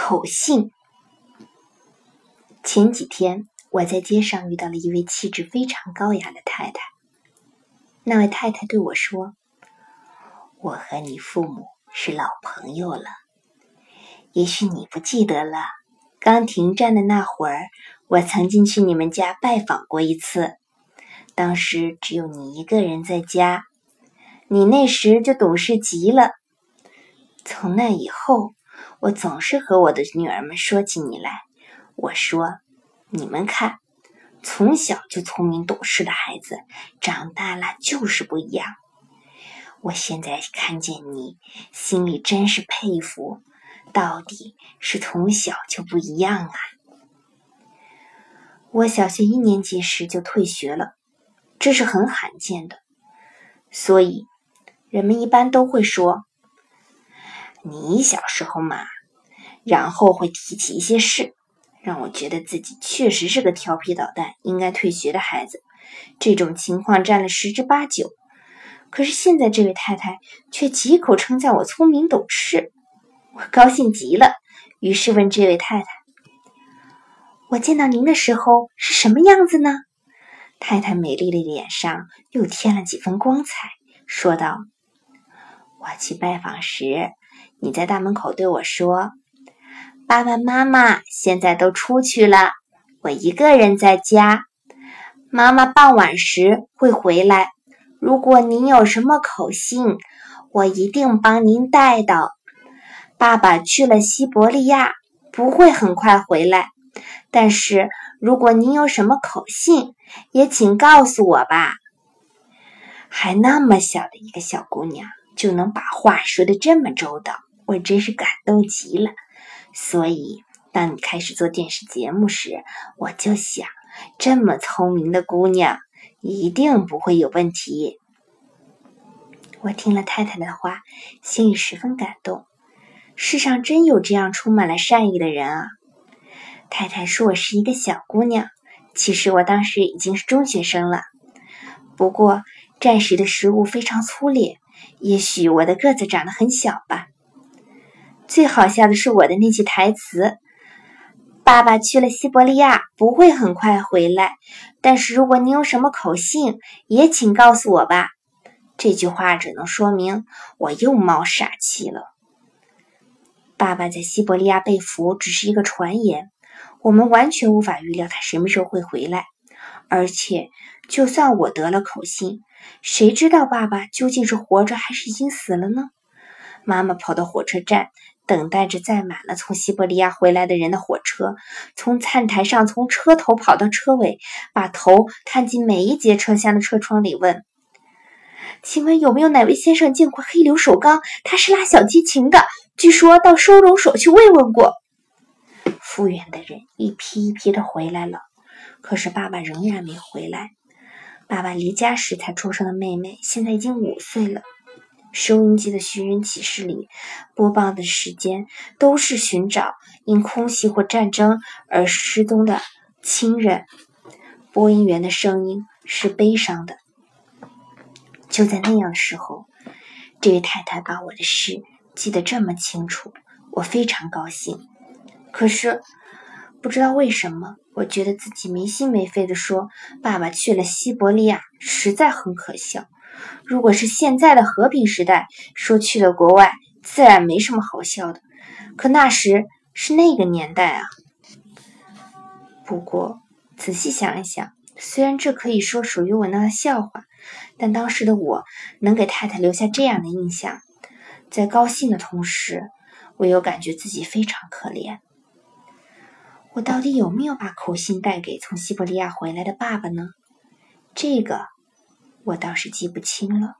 口信。前几天，我在街上遇到了一位气质非常高雅的太太。那位太太对我说：“我和你父母是老朋友了，也许你不记得了。刚停站的那会儿，我曾经去你们家拜访过一次，当时只有你一个人在家，你那时就懂事极了。从那以后。”我总是和我的女儿们说起你来，我说：“你们看，从小就聪明懂事的孩子，长大了就是不一样。”我现在看见你，心里真是佩服，到底是从小就不一样啊！我小学一年级时就退学了，这是很罕见的，所以人们一般都会说。你小时候嘛，然后会提起一些事，让我觉得自己确实是个调皮捣蛋、应该退学的孩子。这种情况占了十之八九。可是现在这位太太却几口称赞我聪明懂事，我高兴极了。于是问这位太太：“我见到您的时候是什么样子呢？”太太美丽的脸上又添了几分光彩，说道：“我去拜访时。”你在大门口对我说：“爸爸妈妈现在都出去了，我一个人在家。妈妈傍晚时会回来。如果您有什么口信，我一定帮您带到。爸爸去了西伯利亚，不会很快回来。但是如果您有什么口信，也请告诉我吧。”还那么小的一个小姑娘，就能把话说的这么周到。我真是感动极了，所以当你开始做电视节目时，我就想，这么聪明的姑娘一定不会有问题。我听了太太的话，心里十分感动。世上真有这样充满了善意的人啊！太太说我是一个小姑娘，其实我当时已经是中学生了。不过战时的食物非常粗劣，也许我的个子长得很小吧。最好笑的是我的那句台词：“爸爸去了西伯利亚，不会很快回来。但是如果你有什么口信，也请告诉我吧。”这句话只能说明我又冒傻气了。爸爸在西伯利亚被俘只是一个传言，我们完全无法预料他什么时候会回来。而且，就算我得了口信，谁知道爸爸究竟是活着还是已经死了呢？妈妈跑到火车站。等待着载满了从西伯利亚回来的人的火车，从餐台上从车头跑到车尾，把头探进每一节车厢的车窗里问：“请问有没有哪位先生见过黑柳守刚？他是拉小提琴的，据说到收容所去慰问过。”复员的人一批一批的回来了，可是爸爸仍然没回来。爸爸离家时才出生的妹妹现在已经五岁了。收音机的寻人启事里播报的时间都是寻找因空袭或战争而失踪的亲人。播音员的声音是悲伤的。就在那样的时候，这位太太把我的事记得这么清楚，我非常高兴。可是不知道为什么，我觉得自己没心没肺的说爸爸去了西伯利亚，实在很可笑。如果是现在的和平时代，说去了国外，自然没什么好笑的。可那时是那个年代啊。不过仔细想一想，虽然这可以说属于我那笑话，但当时的我能给太太留下这样的印象，在高兴的同时，我又感觉自己非常可怜。我到底有没有把口信带给从西伯利亚回来的爸爸呢？这个。我倒是记不清了。